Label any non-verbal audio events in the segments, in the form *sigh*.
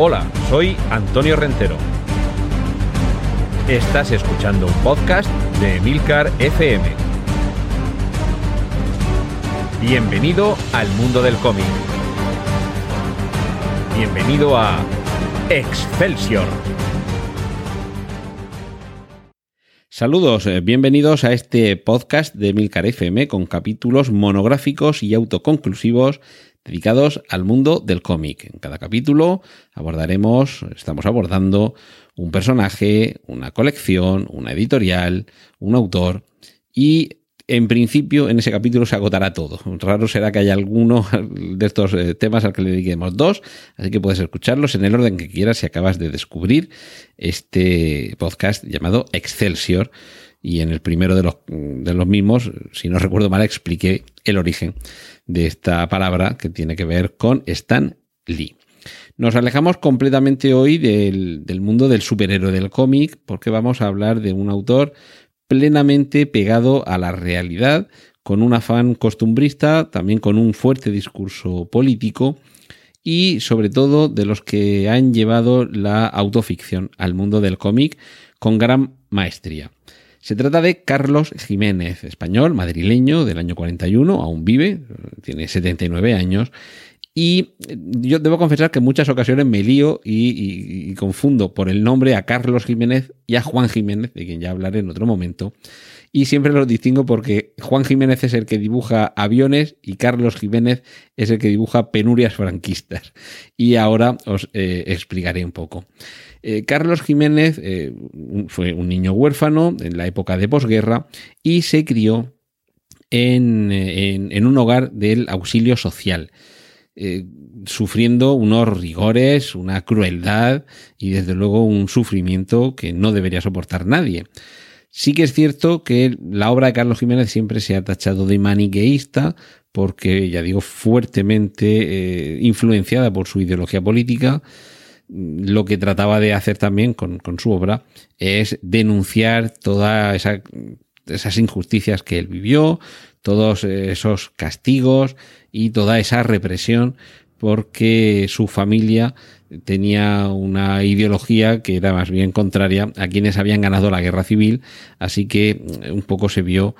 Hola, soy Antonio Rentero. Estás escuchando un podcast de Milcar FM. Bienvenido al mundo del cómic. Bienvenido a Excelsior. Saludos, eh, bienvenidos a este podcast de Milcar FM con capítulos monográficos y autoconclusivos dedicados al mundo del cómic. En cada capítulo abordaremos, estamos abordando un personaje, una colección, una editorial, un autor y en principio en ese capítulo se agotará todo. Raro será que haya alguno de estos eh, temas al que le dediquemos dos, así que puedes escucharlos en el orden que quieras si acabas de descubrir este podcast llamado Excelsior. Y en el primero de los, de los mismos, si no recuerdo mal, expliqué el origen de esta palabra que tiene que ver con Stan Lee. Nos alejamos completamente hoy del, del mundo del superhéroe del cómic porque vamos a hablar de un autor plenamente pegado a la realidad, con un afán costumbrista, también con un fuerte discurso político y sobre todo de los que han llevado la autoficción al mundo del cómic con gran maestría. Se trata de Carlos Jiménez, español, madrileño, del año 41, aún vive, tiene 79 años, y yo debo confesar que en muchas ocasiones me lío y, confundo por el nombre a Carlos Jiménez y a Juan Jiménez, de quien ya hablaré en otro momento. Y siempre los distingo porque Juan Jiménez es el que dibuja aviones y Carlos Jiménez es el que dibuja penurias franquistas. Y ahora os eh, explicaré un poco. Eh, Carlos Jiménez eh, fue un niño huérfano en la época de posguerra y se crió en un hogar del auxilio social. Eh, sufriendo unos rigores, una crueldad y desde luego un sufrimiento que no debería soportar nadie. Sí que es cierto que la obra de Carlos Jiménez siempre se ha tachado de maniqueísta, porque, ya digo, fuertemente eh, influenciada por su ideología política. Lo que trataba de hacer también con, su obra es denunciar todas esas injusticias que él vivió, todos esos castigos y toda esa represión porque su familia tenía una ideología que era más bien contraria a quienes habían ganado la guerra civil, así que mm, un poco se vio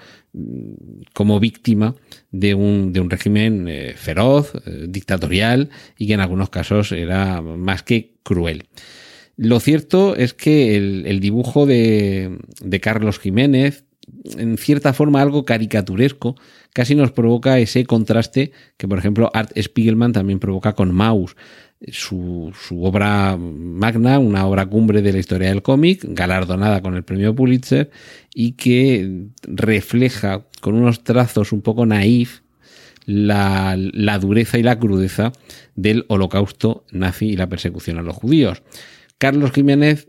como víctima de un, de un régimen eh, feroz, eh, dictatorial y que en algunos casos era más que cruel. Lo cierto es que el, el dibujo de, de Carlos Jiménez en cierta forma algo caricaturesco, casi nos provoca ese contraste que, por ejemplo, Art Spiegelman también provoca con Maus, su, su, obra magna, una obra cumbre de la historia del cómic, galardonada con el premio Pulitzer, y que refleja con unos trazos un poco naif la, la dureza y la crudeza del holocausto nazi y la persecución a los judíos. Carlos Jiménez,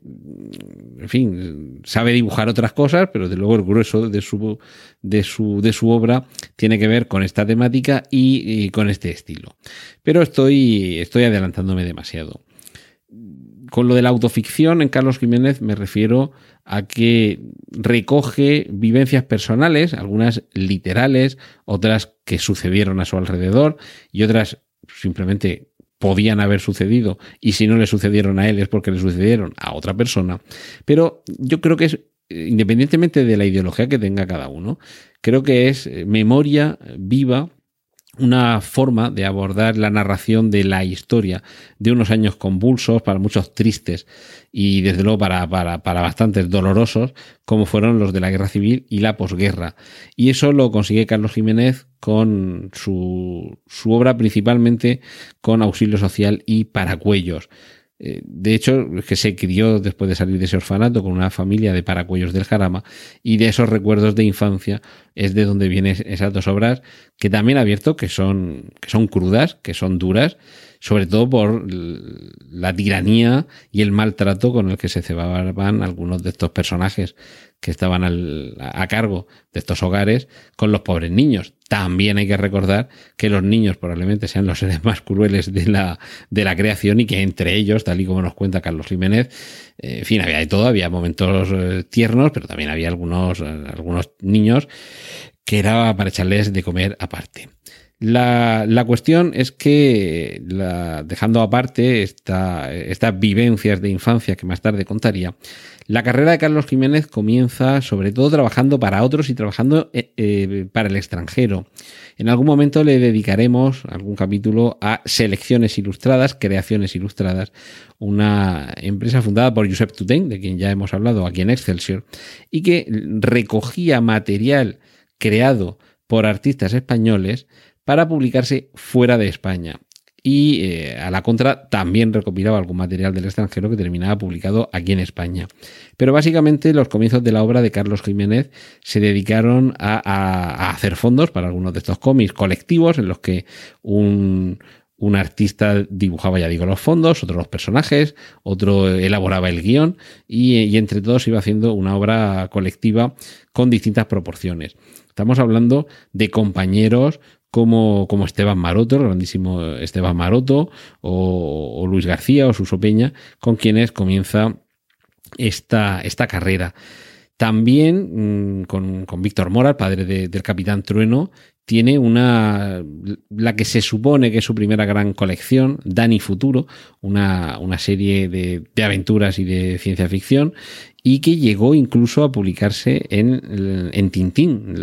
en fin, sabe dibujar otras cosas, pero de luego el grueso de su, de su, de su obra tiene que ver con esta temática y, con este estilo. Pero estoy, estoy adelantándome demasiado. Con lo de la autoficción en Carlos Jiménez me refiero a que recoge vivencias personales, algunas literales, otras que sucedieron a su alrededor y otras simplemente podían haber sucedido y si no le sucedieron a él es porque le sucedieron a otra persona. Pero yo creo que es, independientemente de la ideología que tenga cada uno, creo que es eh, memoria viva una forma de abordar la narración de la historia de unos años convulsos, para muchos tristes y desde luego para, para, para, bastantes dolorosos, como fueron los de la guerra civil y la posguerra. Y eso lo consigue Carlos Jiménez con su, su obra principalmente con auxilio social y paracuellos. Eh, de hecho, que se crió después de salir de ese orfanato con una familia de paracuellos del Jarama y de esos recuerdos de infancia es de donde vienen esas dos obras que también ha abierto que son, que son crudas, que son duras, sobre todo por la tiranía y el maltrato con el que se cebaban algunos de estos personajes que estaban a cargo de estos hogares con los pobres niños. También hay que recordar que los niños probablemente sean los seres más crueles de la, de la creación y que entre ellos, tal y como nos cuenta Carlos Jiménez, eh, en fin, había de todo, había momentos eh, tiernos, pero también había algunos, algunos niños que era para echarles de comer aparte. La, la, cuestión es que, la, dejando aparte esta, estas vivencias de infancia que más tarde contaría, la carrera de Carlos Jiménez comienza sobre todo trabajando para otros y trabajando eh, eh, para el extranjero. En algún momento le dedicaremos algún capítulo a Selecciones Ilustradas, Creaciones Ilustradas, una empresa fundada por Josep Tutain, de quien ya hemos hablado aquí en Excelsior, y que recogía material creado por artistas españoles para publicarse fuera de España. Y eh, a la contra también recopilaba algún material del extranjero que terminaba publicado aquí en España. Pero básicamente los comienzos de la obra de Carlos Jiménez se dedicaron a, hacer fondos para algunos de estos cómics colectivos en los que un, artista dibujaba, ya digo, los fondos, otro los personajes, otro elaboraba el guion y, y, entre todos iba haciendo una obra colectiva con distintas proporciones. Estamos hablando de compañeros como, como Esteban Maroto, el grandísimo Esteban Maroto, o, Luis García o Suso Peña, con quienes comienza esta, esta carrera. También mm, con, con, Víctor Mora, padre del Capitán Trueno, tiene una, la que se supone que es su primera gran colección, Dani Futuro, una, una serie de, de, aventuras y de ciencia ficción, y que llegó incluso a publicarse en, en Tintín.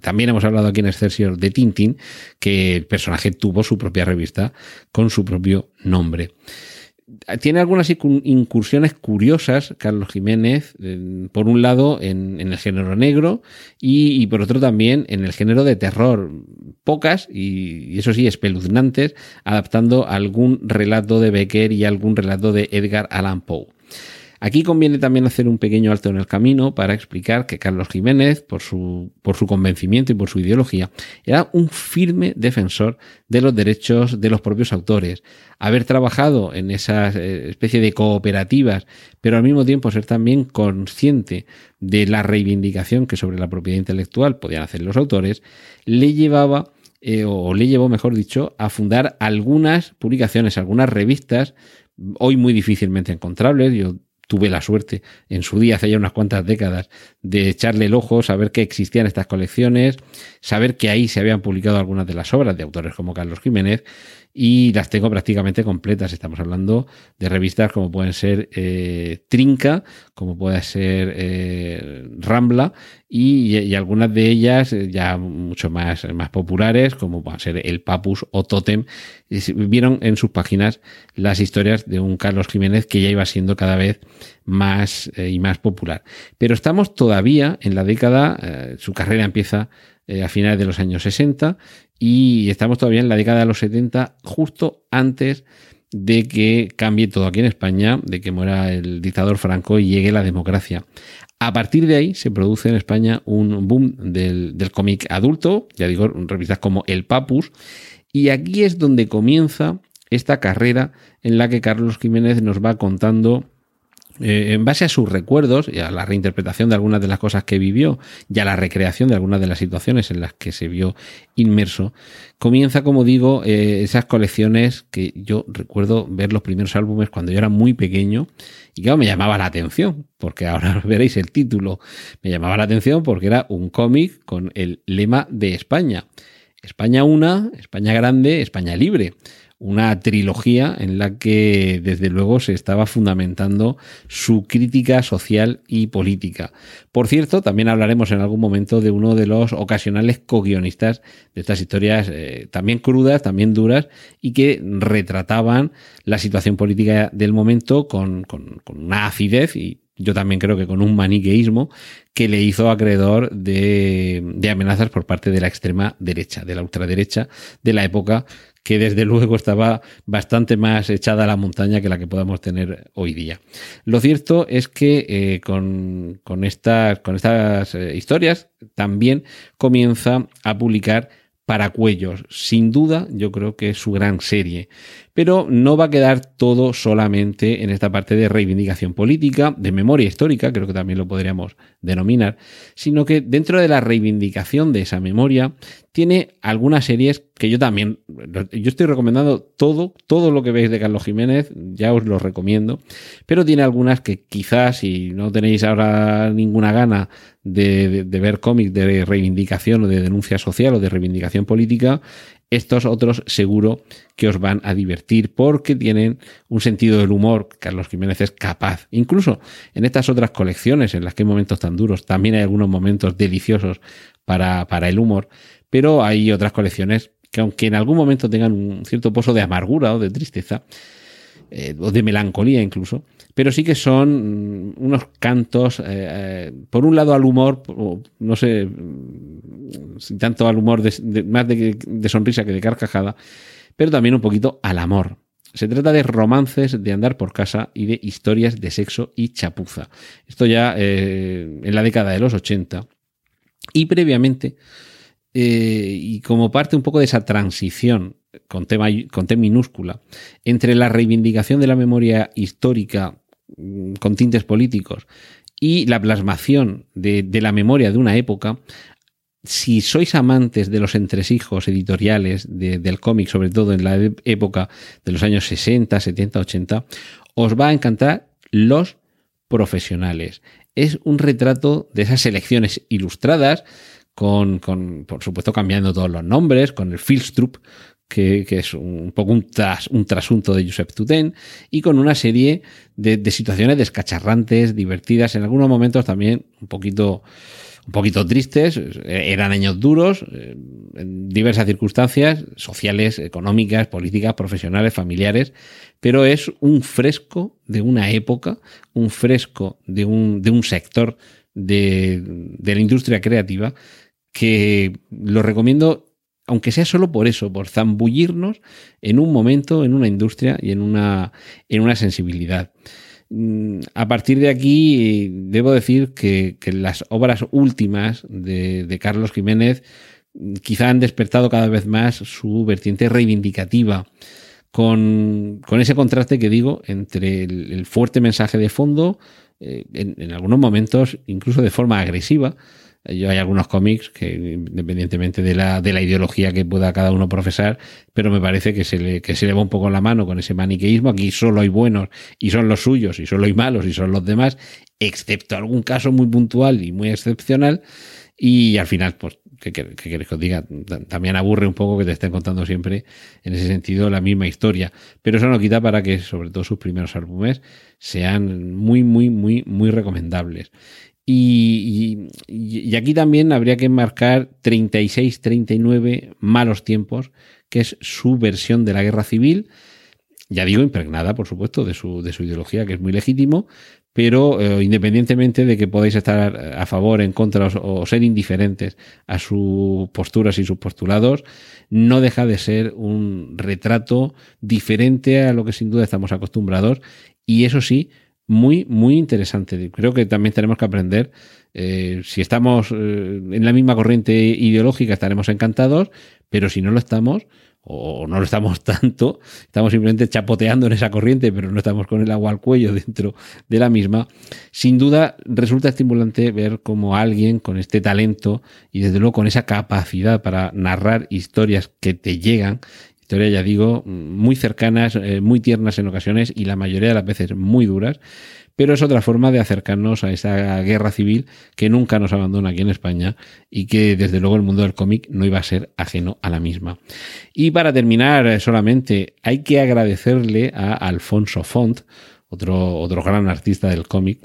También hemos hablado aquí en Excelsior de Tintín, que el personaje tuvo su propia revista con su propio nombre tiene algunas incursiones curiosas, Carlos Jiménez, por un lado en, el género negro y, por otro también en el género de terror. Pocas, y, eso sí, espeluznantes, adaptando algún relato de Becker y algún relato de Edgar Allan Poe. Aquí conviene también hacer un pequeño alto en el camino para explicar que Carlos Jiménez, por su, por su convencimiento y por su ideología, era un firme defensor de los derechos de los propios autores. Haber trabajado en esa eh, especie de cooperativas, pero al mismo tiempo ser también consciente de la reivindicación que sobre la propiedad intelectual podían hacer los autores, le llevaba eh, o le llevó, mejor dicho, a fundar algunas publicaciones, algunas revistas, hoy muy difícilmente encontrables. Yo tuve la suerte en su día, hace ya unas cuantas décadas, de echarle el ojo, saber que existían estas colecciones, saber que ahí se habían publicado algunas de las obras de autores como Carlos Jiménez y las tengo prácticamente completas. Estamos hablando de revistas como pueden ser eh, Trinca, como puede ser eh, Rambla y, algunas de ellas eh, ya mucho más, más populares como pueden ser El Papus o Totem. Vieron en sus páginas las historias de un Carlos Jiménez que ya iba siendo cada vez más y más popular. Pero estamos todavía en la década, su carrera empieza a finales de los años 60 y estamos todavía en la década de los 70, justo antes de que cambie todo aquí en España, de que muera el dictador Franco y llegue la democracia. A partir de ahí se produce en España un boom del, del cómic adulto, ya digo, revistas como El Papus, y aquí es donde comienza esta carrera en la que Carlos Jiménez nos va contando eh, en base a sus recuerdos y a la reinterpretación de algunas de las cosas que vivió y a la recreación de algunas de las situaciones en las que se vio inmerso, comienza, como digo, eh, esas colecciones que yo recuerdo ver los primeros álbumes cuando yo era muy pequeño y claro, me llamaba la atención, porque ahora *laughs* veréis el título, me llamaba la atención porque era un cómic con el lema de España. España una, España grande, España libre una trilogía en la que desde luego se estaba fundamentando su crítica social y política. Por cierto, también hablaremos en algún momento de uno de los ocasionales co-guionistas de estas historias eh, también crudas, también duras y que retrataban la situación política del momento con, con una acidez y yo también creo que con un maniqueísmo que le hizo acreedor de, amenazas por parte de la extrema derecha, de la ultraderecha de la época, que desde *laughs* luego estaba bastante más echada a la montaña que la que podamos tener hoy día. Lo cierto es que eh, con, con, estas, con estas eh, historias también comienza a publicar para cuellos. Sin duda, yo creo que es su gran serie. Pero no va a quedar todo solamente en esta parte de reivindicación política, de memoria histórica, creo que también lo podríamos denominar, sino que dentro de la reivindicación de esa memoria tiene algunas series que yo también, yo estoy recomendando todo, todo lo que veis de Carlos Jiménez, ya os lo recomiendo, pero tiene algunas que quizás si no tenéis ahora ninguna gana de, ver cómics de reivindicación o de denuncia social o de reivindicación política, Estos otros seguro que os van a divertir porque tienen un sentido del humor. Carlos Jiménez es capaz. Incluso en estas otras colecciones en las que hay momentos tan duros, también hay algunos momentos deliciosos para, para el humor, pero hay otras colecciones que aunque en algún momento tengan un cierto pozo de amargura o de tristeza, eh, o de melancolía incluso, pero sí que son mm, unos cantos, eh, eh, por un lado al humor, no sé, mm, tanto al humor más de, sonrisa que de carcajada, pero también un poquito al amor. Se trata de romances de andar por casa y de historias de sexo y chapuza. Esto ya en la década de los 80. Y previamente eh, y como parte un poco de esa transición con, tema, con T minúscula entre la reivindicación de la memoria histórica con tintes políticos y la plasmación de, la memoria de una época, si sois amantes de los entresijos editoriales del cómic, sobre todo en la época de los años 60, 70, 80, os va a encantar Los Profesionales. Es un retrato de esas selecciones ilustradas con, con, por supuesto, cambiando todos los nombres, con el Filstrup, que, que, es un poco un, tras, un trasunto de Josep Tuten, y con una serie de, de, situaciones descacharrantes, divertidas, en algunos momentos también un poquito, un poquito tristes, eran años duros, eh, en diversas circunstancias, sociales, económicas, políticas, profesionales, familiares, pero es un fresco de una época, un fresco de un, de un sector de, de la industria creativa que lo recomiendo, aunque sea solo por eso, por zambullirnos en un momento, en una industria y en una, en una sensibilidad. Mm, a partir de aquí, debo decir que, las obras últimas de, Carlos Jiménez quizá han despertado cada vez más su vertiente reivindicativa, con, ese contraste que digo entre el, fuerte mensaje de fondo, eh, en, algunos momentos incluso de forma agresiva, yo hay algunos cómics que, independientemente de la, de la ideología que pueda cada uno profesar, pero me parece que se, le, que se le va un poco la mano con ese maniqueísmo. Aquí solo hay buenos y son los suyos, y solo hay malos y son los demás, excepto algún caso muy puntual y muy excepcional. Y al final, pues, ¿qué, qué, queréis que os diga? También aburre un poco que te estén contando siempre, en ese sentido, la misma historia. Pero eso no quita para que, sobre todo, sus primeros álbumes sean muy, muy, muy, muy recomendables. Y, aquí también habría que marcar 36-39 malos tiempos, que es su versión de la guerra civil, ya digo, impregnada, por supuesto, de su, de su ideología, que es muy legítimo, pero eh, independientemente de que podáis estar a favor, en contra o, ser indiferentes a sus posturas y sus postulados, no deja de ser un retrato diferente a lo que sin duda estamos acostumbrados, y eso sí, muy, muy interesante. Creo que también tenemos que aprender, eh, si estamos eh, en la misma corriente ideológica estaremos encantados, pero si no lo estamos, o no lo estamos *laughs* tanto, estamos simplemente chapoteando en esa corriente, pero no estamos con el agua al cuello dentro de la misma, sin duda resulta estimulante ver cómo alguien con este talento y desde luego con esa capacidad para narrar historias que te llegan Historias, ya digo, muy cercanas, eh, muy tiernas en ocasiones y la mayoría de las veces muy duras, pero es otra forma de acercarnos a esa guerra civil que nunca nos abandona aquí en España y que desde luego el mundo del cómic no iba a ser ajeno a la misma. Y para terminar eh, solamente hay que agradecerle a Alfonso Font, otro, otro gran artista del cómic,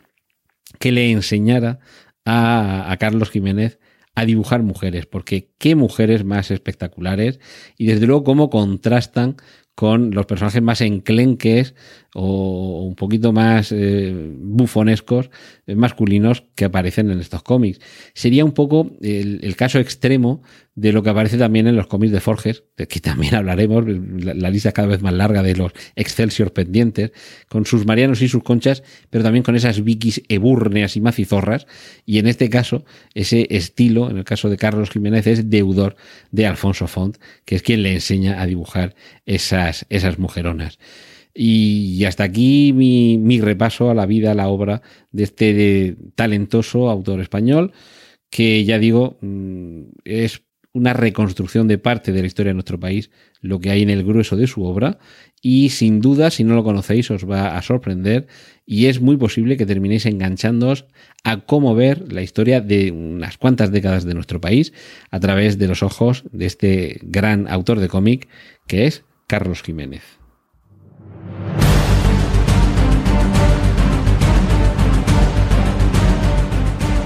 que le enseñara a, a Carlos Jiménez a dibujar mujeres, porque qué mujeres más espectaculares y desde luego cómo contrastan con los personajes más enclenques o un poquito más eh, bufonescos, masculinos que aparecen en estos cómics. Sería un poco el, caso extremo de lo que aparece también en los cómics de Forges, de que también *laughs* hablaremos, la, lista cada vez más larga de los Excelsior pendientes, con sus marianos y sus conchas, pero también con esas vikis ebúrneas y macizorras, y en este caso, ese estilo, en el caso de Carlos Jiménez, es deudor de Alfonso Font, que es quien le enseña a dibujar esas, esas mujeronas. Y hasta aquí mi, repaso a la vida, a la obra de este talentoso autor español, que ya digo, mm, es una reconstrucción de parte de la historia de nuestro país, lo que hay en el grueso de su obra, y sin duda, si no lo conocéis, os va a sorprender y es muy posible que terminéis enganchándoos a cómo ver la historia de unas cuantas décadas de nuestro país a través de los ojos de este gran autor de cómic que es Carlos Jiménez.